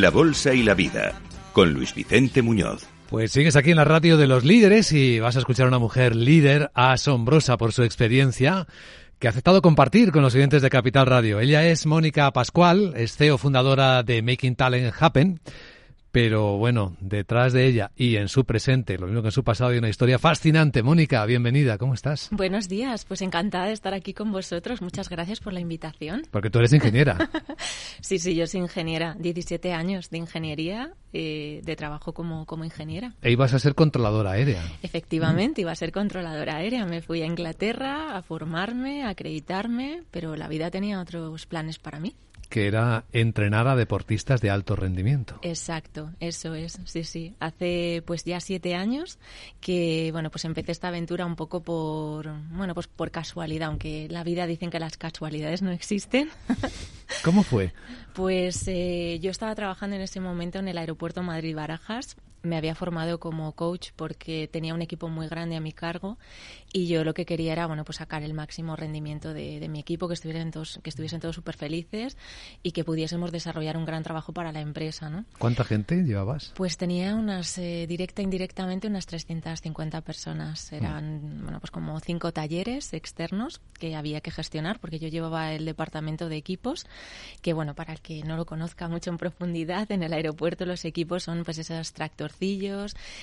La Bolsa y la Vida, con Luis Vicente Muñoz. Pues sigues aquí en la radio de los líderes y vas a escuchar a una mujer líder asombrosa por su experiencia que ha aceptado compartir con los oyentes de Capital Radio. Ella es Mónica Pascual, es CEO fundadora de Making Talent Happen pero bueno, detrás de ella y en su presente, lo mismo que en su pasado, hay una historia fascinante. Mónica, bienvenida, ¿cómo estás? Buenos días, pues encantada de estar aquí con vosotros. Muchas gracias por la invitación. Porque tú eres ingeniera. sí, sí, yo soy ingeniera. 17 años de ingeniería, eh, de trabajo como, como ingeniera. E ibas a ser controladora aérea. Efectivamente, iba a ser controladora aérea. Me fui a Inglaterra a formarme, a acreditarme, pero la vida tenía otros planes para mí que era entrenar a deportistas de alto rendimiento. Exacto, eso es, sí, sí. Hace pues ya siete años que, bueno, pues empecé esta aventura un poco por, bueno, pues por casualidad, aunque la vida dicen que las casualidades no existen. ¿Cómo fue? Pues eh, yo estaba trabajando en ese momento en el aeropuerto Madrid-Barajas me había formado como coach porque tenía un equipo muy grande a mi cargo y yo lo que quería era bueno pues sacar el máximo rendimiento de, mi equipo que estuviesen todos que estuviesen todos súper felices y que pudiésemos desarrollar un gran trabajo para la empresa ¿no? ¿cuánta gente llevabas? pues tenía unas eh, directa e indirectamente unas 350 personas eran mm. bueno pues como cinco talleres externos que había que gestionar porque yo llevaba el departamento de equipos que bueno para el que no lo conozca mucho en profundidad en el aeropuerto los equipos son pues esos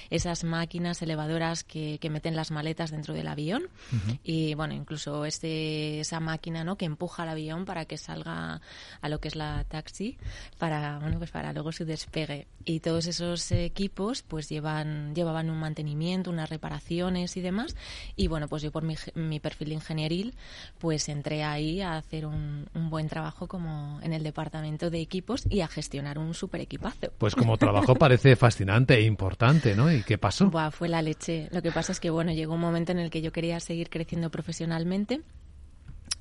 esas máquinas elevadoras que, meten las maletas dentro del avión y bueno, incluso este, esa máquina ¿no? que empuja al avión para que salga a lo que es la taxi para, bueno, pues para luego su despegue. Y todos esos equipos pues llevan, llevaban un mantenimiento, unas reparaciones y demás. Y bueno, pues yo por mi, mi perfil ingenieril pues entré ahí a hacer un, un buen trabajo como en el departamento de equipos y a gestionar un super equipazo. Pues como trabajo parece fascinante importante, ¿no? ¿Y qué pasó? Fue la leche. Lo que pasa es que, bueno, llegó un momento en el que yo quería seguir creciendo profesionalmente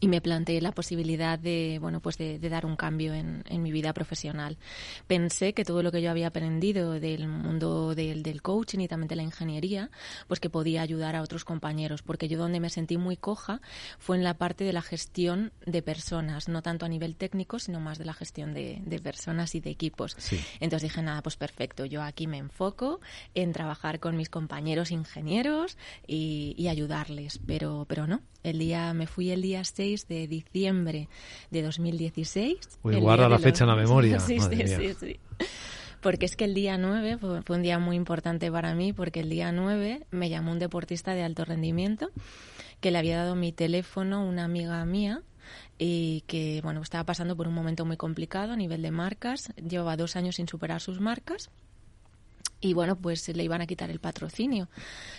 y me planteé la posibilidad de bueno pues de, dar un cambio en, mi vida profesional. Pensé que todo lo que yo había aprendido del mundo del, del, coaching y también de la ingeniería pues que podía ayudar a otros compañeros porque yo donde me sentí muy coja fue en la parte de la gestión de personas no tanto a nivel técnico sino más de la gestión de, personas y de equipos. Entonces dije nada pues perfecto yo aquí me enfoco en trabajar con mis compañeros ingenieros y, y ayudarles pero pero no. El día me fui el día 6 de diciembre de 2016. Uy, guarda la fecha en la memoria. sí, sí, sí, Porque es que el día 9 fue, un día muy importante para mí, porque el día 9 me llamó un deportista de alto rendimiento que le había dado mi teléfono una amiga mía y que bueno estaba pasando por un momento muy complicado a nivel de marcas llevaba dos años sin superar sus marcas y bueno, pues le iban a quitar el patrocinio.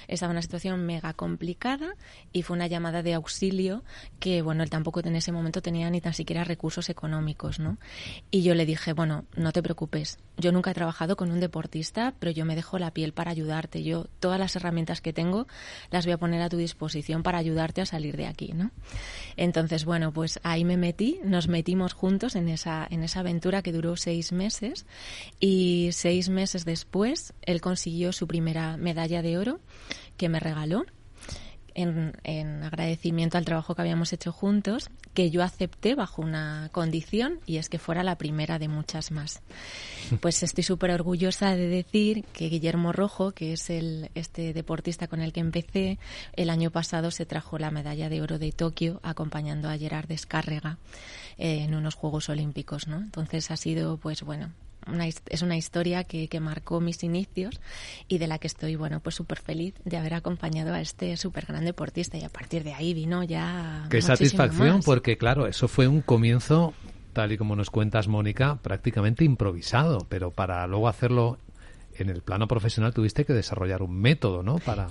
Estaba en una situación mega complicada y fue una llamada de auxilio que, bueno, él tampoco en ese momento tenía ni tan siquiera recursos económicos, ¿no? Y yo le dije, bueno, no te preocupes, yo nunca he trabajado con un deportista, pero yo me dejo la piel para ayudarte. Yo todas las herramientas que tengo las voy a poner a tu disposición para ayudarte a salir de aquí, ¿no? Entonces, bueno, pues ahí me metí, nos metimos juntos en esa, en esa aventura que duró seis meses y seis meses después él consiguió su primera medalla de oro que me regaló en, agradecimiento al trabajo que habíamos hecho juntos, que yo acepté bajo una condición y es que fuera la primera de muchas más. Pues estoy súper orgullosa de decir que Guillermo Rojo, que es el, este deportista con el que empecé, el año pasado se trajo la medalla de oro de Tokio acompañando a Gerard Descárrega eh, en unos Juegos Olímpicos, ¿no? Entonces ha sido, pues bueno, es una historia que, que, marcó mis inicios y de la que estoy, bueno, pues súper feliz de haber acompañado a este súper gran deportista y a partir de ahí vino ya... Qué satisfacción, porque claro, eso fue un comienzo, tal y como nos cuentas, Mónica, prácticamente improvisado, pero para luego hacerlo en el plano profesional tuviste que desarrollar un método, ¿no? Para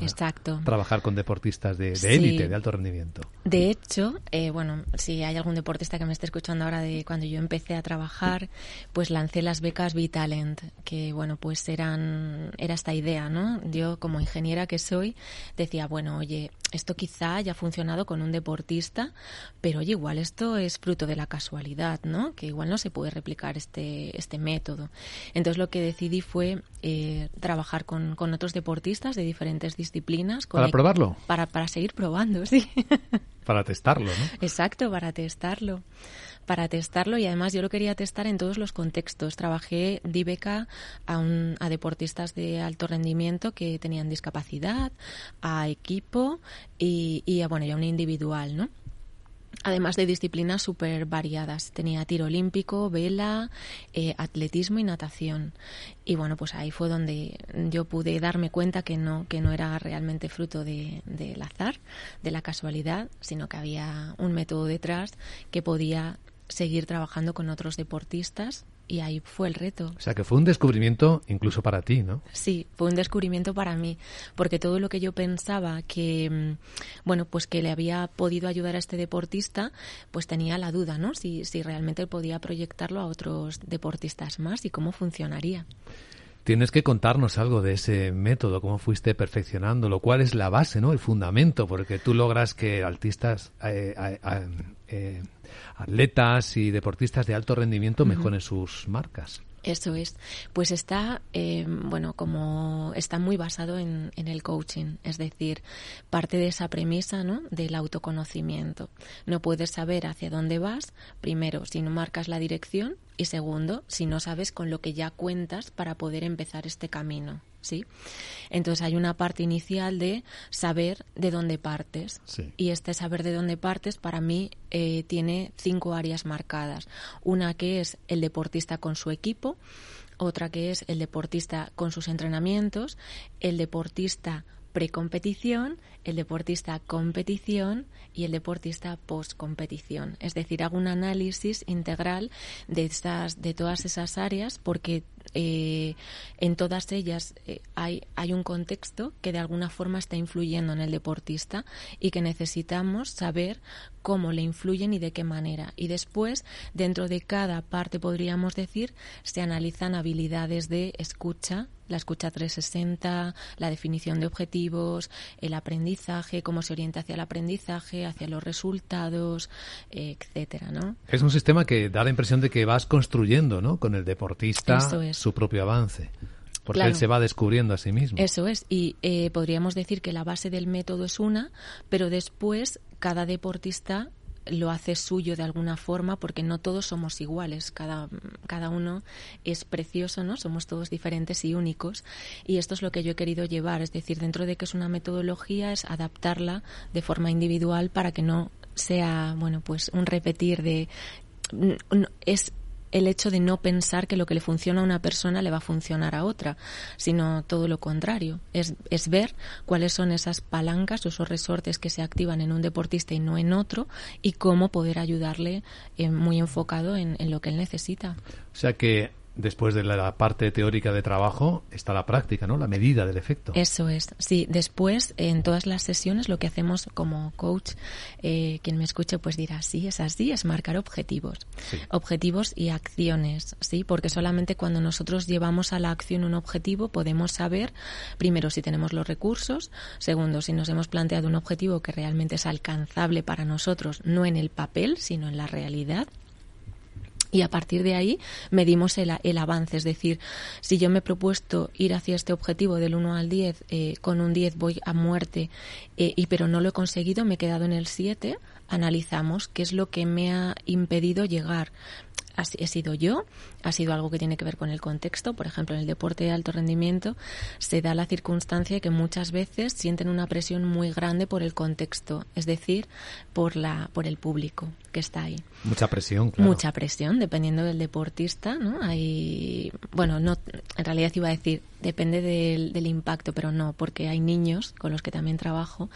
trabajar con deportistas de élite, de, alto rendimiento. De hecho, eh, bueno, si hay algún deportista que me esté escuchando ahora de cuando yo empecé a trabajar, pues lancé las becas Vitalent, que bueno, pues eran era esta idea, ¿no? Yo como ingeniera que soy decía, bueno, oye, esto quizá haya funcionado con un deportista, pero oye, igual esto es fruto de la casualidad, ¿no? Que igual no se puede replicar este este método. Entonces lo que decidí fue eh, trabajar con, con, otros deportistas de diferentes disciplinas. ¿Para probarlo? Para, para seguir probando, sí. Para testarlo, ¿no? Exacto, para testarlo. para testarlo y además yo lo quería testar en todos los contextos. Trabajé di beca a, un, a deportistas de alto rendimiento que tenían discapacidad, a equipo y, y a, bueno, ya un individual, ¿no? Además de disciplinas súper variadas. Tenía tiro olímpico, vela, eh, atletismo y natación. Y bueno, pues ahí fue donde yo pude darme cuenta que no, que no era realmente fruto del de, azar, de la casualidad, sino que había un método detrás que podía seguir trabajando con otros deportistas y ahí fue el reto. O sea, que fue un descubrimiento incluso para ti, ¿no? Sí, fue un descubrimiento para mí, porque todo lo que yo pensaba que, mm, bueno, pues que le había podido ayudar a este deportista, pues tenía la duda, ¿no? Si, si realmente podía proyectarlo a otros deportistas más y cómo funcionaría. Tienes que contarnos algo de ese método, cómo fuiste perfeccionándolo, cuál es la base, ¿no? El fundamento, porque tú logras que artistas, eh, eh, atletas y deportistas de alto rendimiento mejoren sus marcas. Eso es. Pues está, eh, bueno, como está muy basado en, en, el coaching, es decir, parte de esa premisa, ¿no? Del autoconocimiento. No puedes saber hacia dónde vas, primero, si no marcas la dirección y segundo, si no sabes con lo que ya cuentas para poder empezar este camino. ¿Sí? Entonces hay una parte inicial de saber de dónde partes. Y este saber de dónde partes para mí eh, tiene cinco áreas marcadas. Una que es el deportista con su equipo, otra que es el deportista con sus entrenamientos, el deportista precompetición, el deportista competición y el deportista post-competición. Es decir, hago un análisis integral de, estas, de todas esas áreas porque eh, en todas ellas eh, hay, hay un contexto que de alguna forma está influyendo en el deportista y que necesitamos saber cómo le influyen y de qué manera. Y después, dentro de cada parte, podríamos decir, se analizan habilidades de escucha, la escucha 360, la definición de objetivos, el aprendizaje, cómo se orienta hacia el aprendizaje, hacia los resultados, etcétera, ¿no? Es un sistema que da la impresión de que vas construyendo, ¿no? Con el deportista su propio avance porque él se va descubriendo a sí mismo. Eso es, y eh, podríamos decir que la base del método es una, pero después cada deportista lo hace suyo de alguna forma porque no todos somos iguales, cada, cada uno es precioso, ¿no? Somos todos diferentes y únicos. Y esto es lo que yo he querido llevar, es decir, dentro de que es una metodología es adaptarla de forma individual para que no sea, bueno, pues un repetir de es el hecho de no pensar que lo que le funciona a una persona le va a funcionar a otra, sino todo lo contrario. Es, es ver cuáles son esas palancas o esos resortes que se activan en un deportista y no en otro y cómo poder ayudarle eh, muy enfocado en, en lo que él necesita. O sea que después de la parte teórica de trabajo está la práctica, ¿no? La medida del efecto. Eso es. Sí, después en todas las sesiones lo que hacemos como coach, eh, quien me escuche pues dirá, sí, es así, es marcar objetivos. Objetivos y acciones, ¿sí? Porque solamente cuando nosotros llevamos a la acción un objetivo podemos saber, primero, si tenemos los recursos, segundo, si nos hemos planteado un objetivo que realmente es alcanzable para nosotros, no en el papel, sino en la realidad, y a partir de ahí medimos el, el, avance. Es decir, si yo me he propuesto ir hacia este objetivo del 1 al 10, eh, con un 10 voy a muerte, eh, y pero no lo he conseguido, me he quedado en el 7, analizamos qué es lo que me ha impedido llegar he sido yo, ha sido algo que tiene que ver con el contexto. Por ejemplo, en el deporte de alto rendimiento se da la circunstancia que muchas veces sienten una presión muy grande por el contexto, es decir, por la por el público que está ahí. Mucha presión, claro. Mucha presión, dependiendo del deportista, ¿no? Hay, bueno, no, en realidad iba a decir, depende del, del impacto, pero no, porque hay niños con los que también trabajo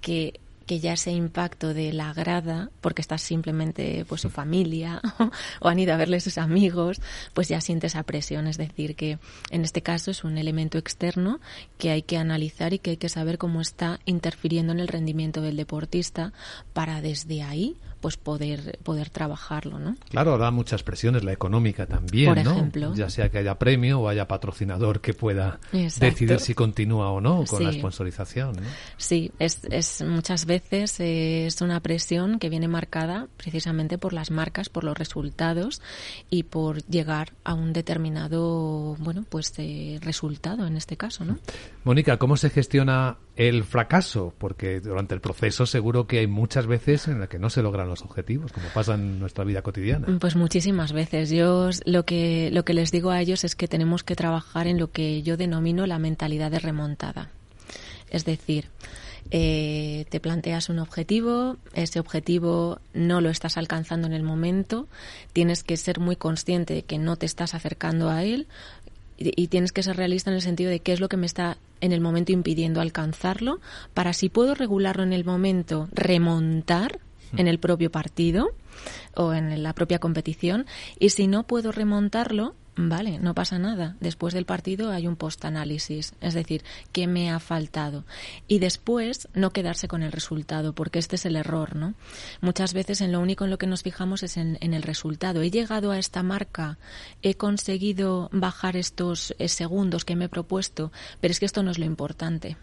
que que ya ese impacto de la grada, porque está simplemente pues su familia o han ido a verle sus amigos, pues ya siente esa presión. Es decir, que en este caso es un elemento externo que hay que analizar y que hay que saber cómo está interfiriendo en el rendimiento del deportista para desde ahí pues poder poder trabajarlo, ¿no? Claro, da muchas presiones, la económica también, Por ejemplo. Ya sea que haya premio o haya patrocinador que pueda decidir si continúa o no con la sponsorización. Sí, es, es muchas veces es una presión que viene marcada precisamente por las marcas, por los resultados y por llegar a un determinado, bueno, pues resultado en este caso, ¿no? Mónica, ¿cómo se gestiona el fracaso, porque durante el proceso seguro que hay muchas veces en las que no se logran los objetivos, como pasa en nuestra vida cotidiana. Pues muchísimas veces. Yo lo que lo que les digo a ellos es que tenemos que trabajar en lo que yo denomino la mentalidad de remontada. Es decir, eh, te planteas un objetivo, ese objetivo no lo estás alcanzando en el momento, tienes que ser muy consciente de que no te estás acercando a él, y, tienes que ser realista en el sentido de qué es lo que me está en el momento impidiendo alcanzarlo, para si puedo regularlo en el momento, remontar en el propio partido o en la propia competición, y si no puedo remontarlo, Vale, no pasa nada. Después del partido hay un post-análisis, es decir, qué me ha faltado. Y después no quedarse con el resultado, porque este es el error, ¿no? Muchas veces en lo único en lo que nos fijamos es en, el resultado. He llegado a esta marca, he conseguido bajar estos eh, segundos que me he propuesto, pero es que esto no es lo importante.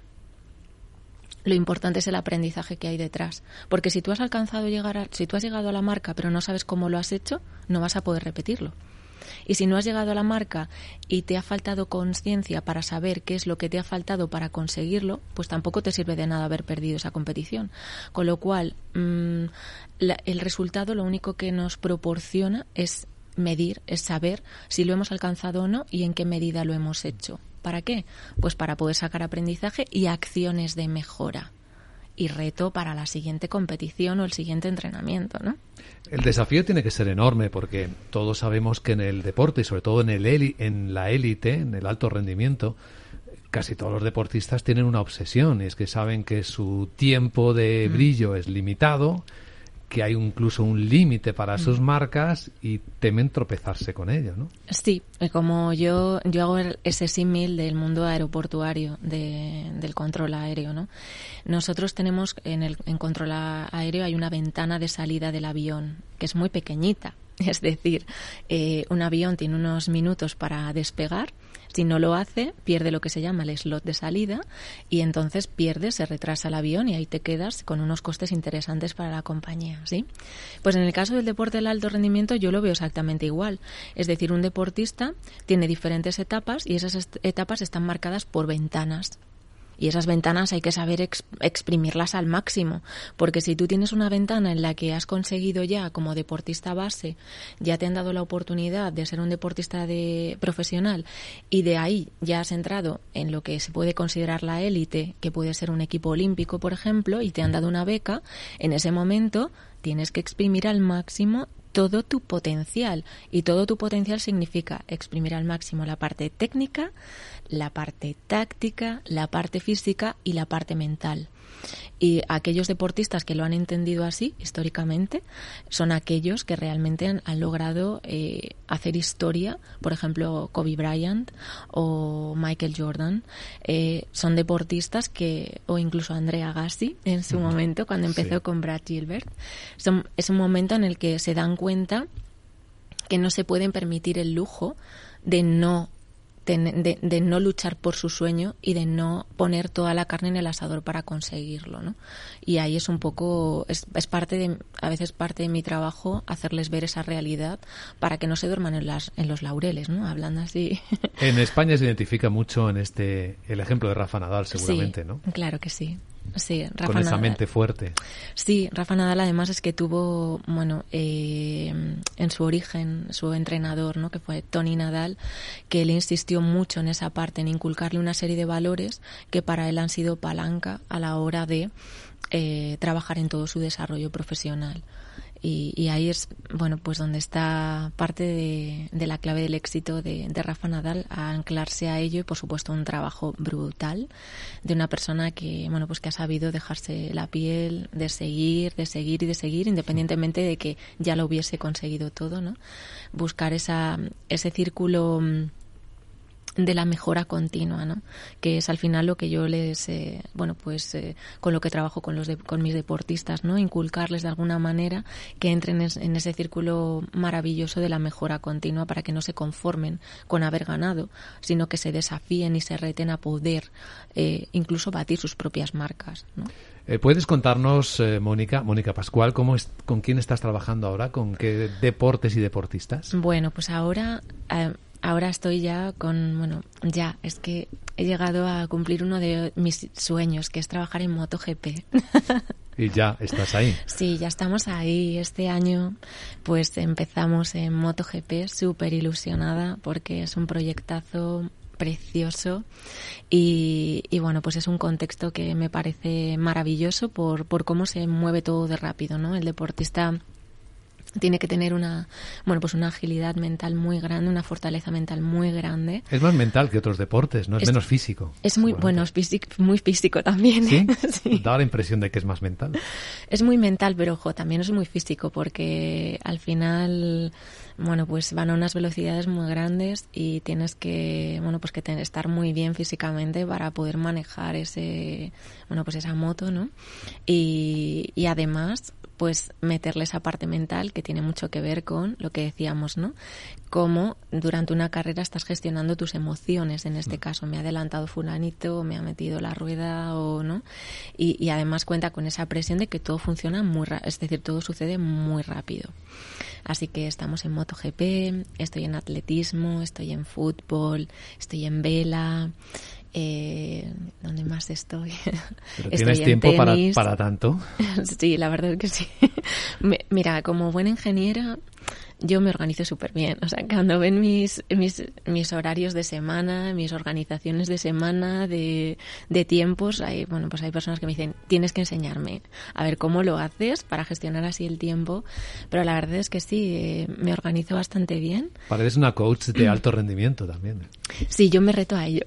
Lo importante es el aprendizaje que hay detrás, porque si tú has alcanzado llegar a, si tú has llegado a la marca pero no sabes cómo lo has hecho, no vas a poder repetirlo. Y si no has llegado a la marca y te ha faltado conciencia para saber qué es lo que te ha faltado para conseguirlo, pues tampoco te sirve de nada haber perdido esa competición. Con lo cual, mm, el resultado lo único que nos proporciona es medir, es saber si lo hemos alcanzado o no y en qué medida lo hemos hecho. ¿Para qué? Pues para poder sacar aprendizaje y acciones de mejora y reto para la siguiente competición o el siguiente entrenamiento, ¿no? El desafío tiene que ser enorme porque todos sabemos que en el deporte y sobre todo en, el en la élite, en el alto rendimiento, casi todos los deportistas tienen una obsesión y es que saben que su tiempo de mm. brillo es limitado que hay incluso un límite para sus mm. marcas y temen tropezarse con ello, ¿no? Sí, como yo, yo hago ese símil del mundo aeroportuario, del control aéreo, ¿no? Nosotros tenemos en el en control aéreo hay una ventana de salida del avión que es muy pequeñita, es decir, eh, un avión tiene unos minutos para despegar si no lo hace, pierde lo que se llama el slot de salida y entonces pierde, se retrasa el avión y ahí te quedas con unos costes interesantes para la compañía, ¿sí? Pues en el caso del deporte del alto rendimiento yo lo veo exactamente igual. Es decir, un deportista tiene diferentes etapas y esas etapas están marcadas por ventanas y esas ventanas hay que saber exprimirlas al máximo, porque si tú tienes una ventana en la que has conseguido ya como deportista base, ya te han dado la oportunidad de ser un deportista de profesional y de ahí ya has entrado en lo que se puede considerar la élite, que puede ser un equipo olímpico, por ejemplo, y te han dado una beca, en ese momento tienes que exprimir al máximo todo tu potencial. Y todo tu potencial significa exprimir al máximo la parte técnica, la parte táctica, la parte física y la parte mental. Y aquellos deportistas que lo han entendido así, históricamente, son aquellos que realmente han, logrado eh, hacer historia. Por ejemplo, Kobe Bryant o Michael Jordan. Eh, son deportistas que, o incluso Andrea Agassi en su momento, cuando empezó con Brad Gilbert. es un momento en el que se dan cuenta que no se pueden permitir el lujo de no de, no luchar por su sueño y de no poner toda la carne en el asador para conseguirlo, ¿no? Y ahí es un poco, es, es, parte de, a veces parte de mi trabajo hacerles ver esa realidad para que no se duerman en, las, en los laureles, ¿no? Hablando así. En España se identifica mucho en este, el ejemplo de Rafa Nadal, seguramente, ¿no? Claro que sí. Sí, Rafa con esa mente fuerte. Sí, Rafa Nadal además es que tuvo, bueno, eh, en su origen, su entrenador, ¿no? que fue Tony Nadal, que le insistió mucho en esa parte, en inculcarle una serie de valores que para él han sido palanca a la hora de eh, trabajar en todo su desarrollo profesional. Y, ahí es, bueno, pues donde está parte de, la clave del éxito de, Rafa Nadal, a anclarse a ello y, por supuesto, un trabajo brutal de una persona que, bueno, pues que ha sabido dejarse la piel, de seguir, de seguir y de seguir, independientemente de que ya lo hubiese conseguido todo, ¿no? Buscar esa, ese círculo mm, de la mejora continua, ¿no? Que es al final lo que yo les, eh, bueno, pues eh, con lo que trabajo con los con mis deportistas, ¿no? Inculcarles de alguna manera que entren en ese círculo maravilloso de la mejora continua para que no se conformen con haber ganado, sino que se desafíen y se reten a poder eh, incluso batir sus propias marcas, ¿no? ¿Puedes contarnos, Mónica, Mónica Pascual, cómo es, con quién estás trabajando ahora, con qué deportes y deportistas? Bueno, pues ahora ahora estoy ya con, bueno, ya, es que he llegado a cumplir uno de mis sueños, que es trabajar en MotoGP. Y ya estás ahí. Sí, ya estamos ahí. Este año pues empezamos en MotoGP súper ilusionada porque es un proyectazo precioso y, y, bueno, pues es un contexto que me parece maravilloso por, por cómo se mueve todo de rápido, ¿no? El deportista tiene que tener una bueno pues una agilidad mental muy grande una fortaleza mental muy grande. Es más mental que otros deportes no es, menos físico es muy bueno es físico, muy físico también ¿Sí? ¿Sí? da la impresión de que es más mental. Es muy mental pero ojo también es muy físico porque al final bueno pues van a unas velocidades muy grandes y tienes que bueno pues que estar muy bien físicamente para poder manejar ese bueno pues esa moto no y, y además pues meterle esa parte mental que tiene mucho que ver con lo que decíamos, ¿no? Cómo durante una carrera estás gestionando tus emociones, en este mm. caso, me ha adelantado fulanito, me ha metido la rueda o no, y, y además cuenta con esa presión de que todo funciona muy rápido, es decir, todo sucede muy rápido. Así que estamos en MotoGP, estoy en atletismo, estoy en fútbol, estoy en vela, eh, ¿Dónde más estoy? ¿Tienes tiempo para, para, tanto? sí, la verdad es que sí. Mira, como buena ingeniera, yo me organizo súper bien. O sea, cuando ven mis, mis, mis, horarios de semana, mis organizaciones de semana, de, de, tiempos, hay, bueno, pues hay personas que me dicen, tienes que enseñarme a ver cómo lo haces para gestionar así el tiempo. Pero la verdad es que sí, eh, me organizo bastante bien. Pareces una coach de alto rendimiento también. Sí, yo me reto a ello.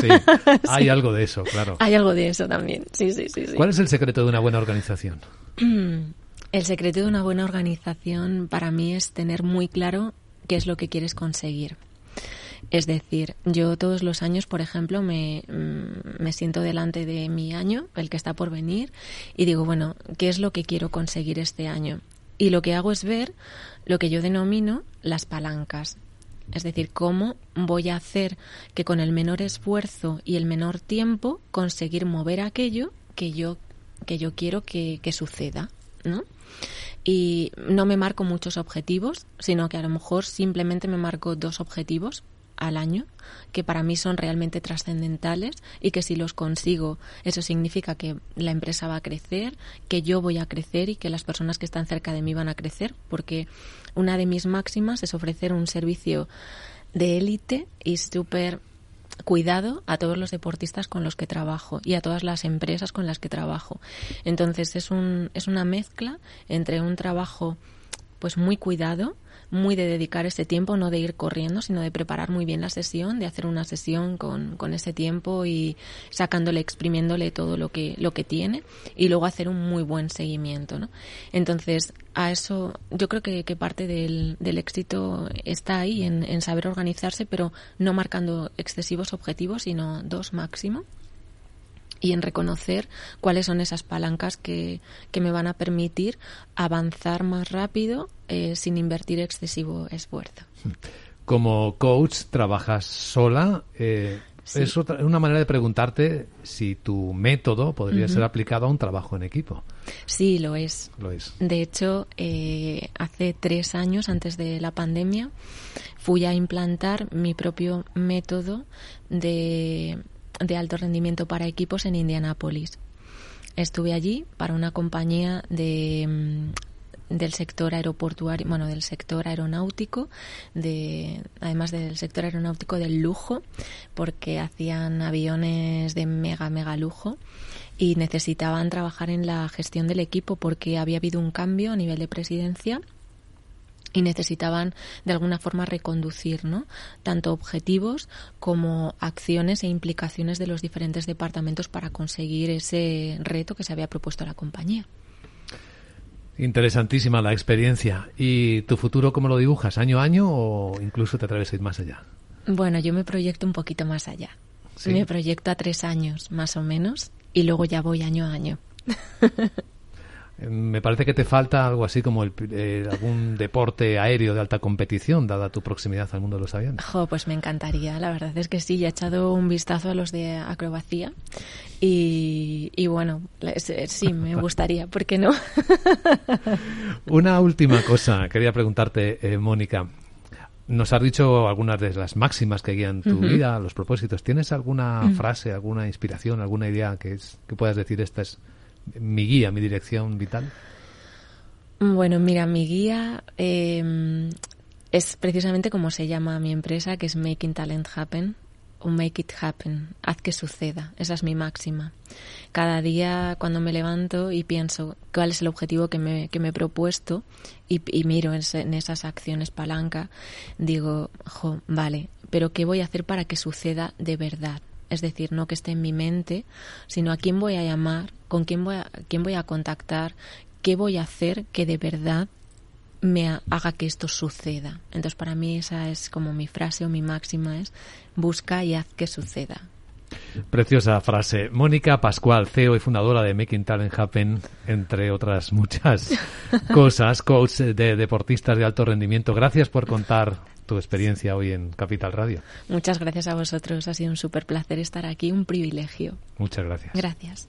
Sí, hay algo de eso, claro. Hay algo de eso también, sí, sí, sí. sí. ¿Cuál es el secreto de una buena organización? El secreto de una buena organización para mí es tener muy claro qué es lo que quieres conseguir. Es decir, yo todos los años, por ejemplo, me, mm, me, siento delante de mi año, el que está por venir, y digo, bueno, ¿qué es lo que quiero conseguir este año? Y lo que hago es ver lo que yo denomino las palancas. Es decir, cómo voy a hacer que con el menor esfuerzo y el menor tiempo conseguir mover aquello que yo, que yo quiero que, que suceda. ¿no? Y no me marco muchos objetivos, sino que a lo mejor simplemente me marco dos objetivos al año que para mí son realmente trascendentales y que si los consigo eso significa que la empresa va a crecer, que yo voy a crecer y que las personas que están cerca de mí van a crecer porque una de mis máximas es ofrecer un servicio de élite y súper cuidado a todos los deportistas con los que trabajo y a todas las empresas con las que trabajo. Entonces es, un, es una mezcla entre un trabajo pues muy cuidado, muy de dedicar ese tiempo, no de ir corriendo, sino de preparar muy bien la sesión, de hacer una sesión con, con ese tiempo y sacándole, exprimiéndole todo lo que, lo que tiene y luego hacer un muy buen seguimiento, ¿no? Entonces, a eso yo creo que, que parte del, del, éxito está ahí, en, en saber organizarse, pero no marcando excesivos objetivos, sino dos máximo y en reconocer cuáles son esas palancas que, que me van a permitir avanzar más rápido eh, sin invertir excesivo esfuerzo. Como coach, trabajas sola. Eh, Es otra, una manera de preguntarte si tu método podría ser aplicado a un trabajo en equipo. Sí, lo es. Lo es. De hecho, eh, hace tres años, antes de la pandemia, fui a implantar mi propio método de de alto rendimiento para equipos en Indianápolis. Estuve allí para una compañía de mm, del sector aeroportuario, bueno, del sector aeronáutico, de, además del sector aeronáutico del lujo, porque hacían aviones de mega, mega lujo y necesitaban trabajar en la gestión del equipo porque había habido un cambio a nivel de presidencia y necesitaban de alguna forma reconducir ¿no? tanto objetivos como acciones e implicaciones de los diferentes departamentos para conseguir ese reto que se había propuesto la compañía. Interesantísima la experiencia. ¿Y tu futuro cómo lo dibujas? ¿Año a año o incluso te atreves a ir más allá? Bueno, yo me proyecto un poquito más allá. Me proyecto a tres años, más o menos, y luego ya voy año a año. Me parece que te falta algo así como el, eh, algún deporte aéreo de alta competición, dada tu proximidad al mundo de los aviones. pues me encantaría, la verdad es que sí, he echado un vistazo a los de acrobacía y, y bueno, sí, me gustaría, ¿por qué no? Una última cosa, quería preguntarte, eh, Mónica. nos has dicho algunas de las máximas que guían tu vida, los propósitos. ¿Tienes alguna frase, alguna inspiración, alguna idea que, es, que puedas decir esta es mi guía, mi dirección vital? Bueno, mira, mi guía eh, es precisamente como se llama mi empresa, que es Making Talent Happen o Make It Happen, haz que suceda. Esa es mi máxima. Cada día cuando me levanto y pienso cuál es el objetivo que me, que me he propuesto y, miro en, en esas acciones palanca, digo, jo, vale, pero ¿qué voy a hacer para que suceda de verdad? Es decir, no que esté en mi mente, sino a quién voy a llamar, con quién voy a, quién voy a contactar, qué voy a hacer que de verdad me ha- haga que esto suceda. Entonces, para mí esa es como mi frase o mi máxima es busca y haz que suceda. Preciosa frase. Mónica Pascual, CEO y fundadora de Making Talent Happen, entre otras muchas cosas, coach de deportistas de alto rendimiento. Gracias por contar tu experiencia hoy en Capital Radio. Muchas gracias a vosotros, ha sido un súper placer estar aquí, un privilegio. Muchas gracias. Gracias.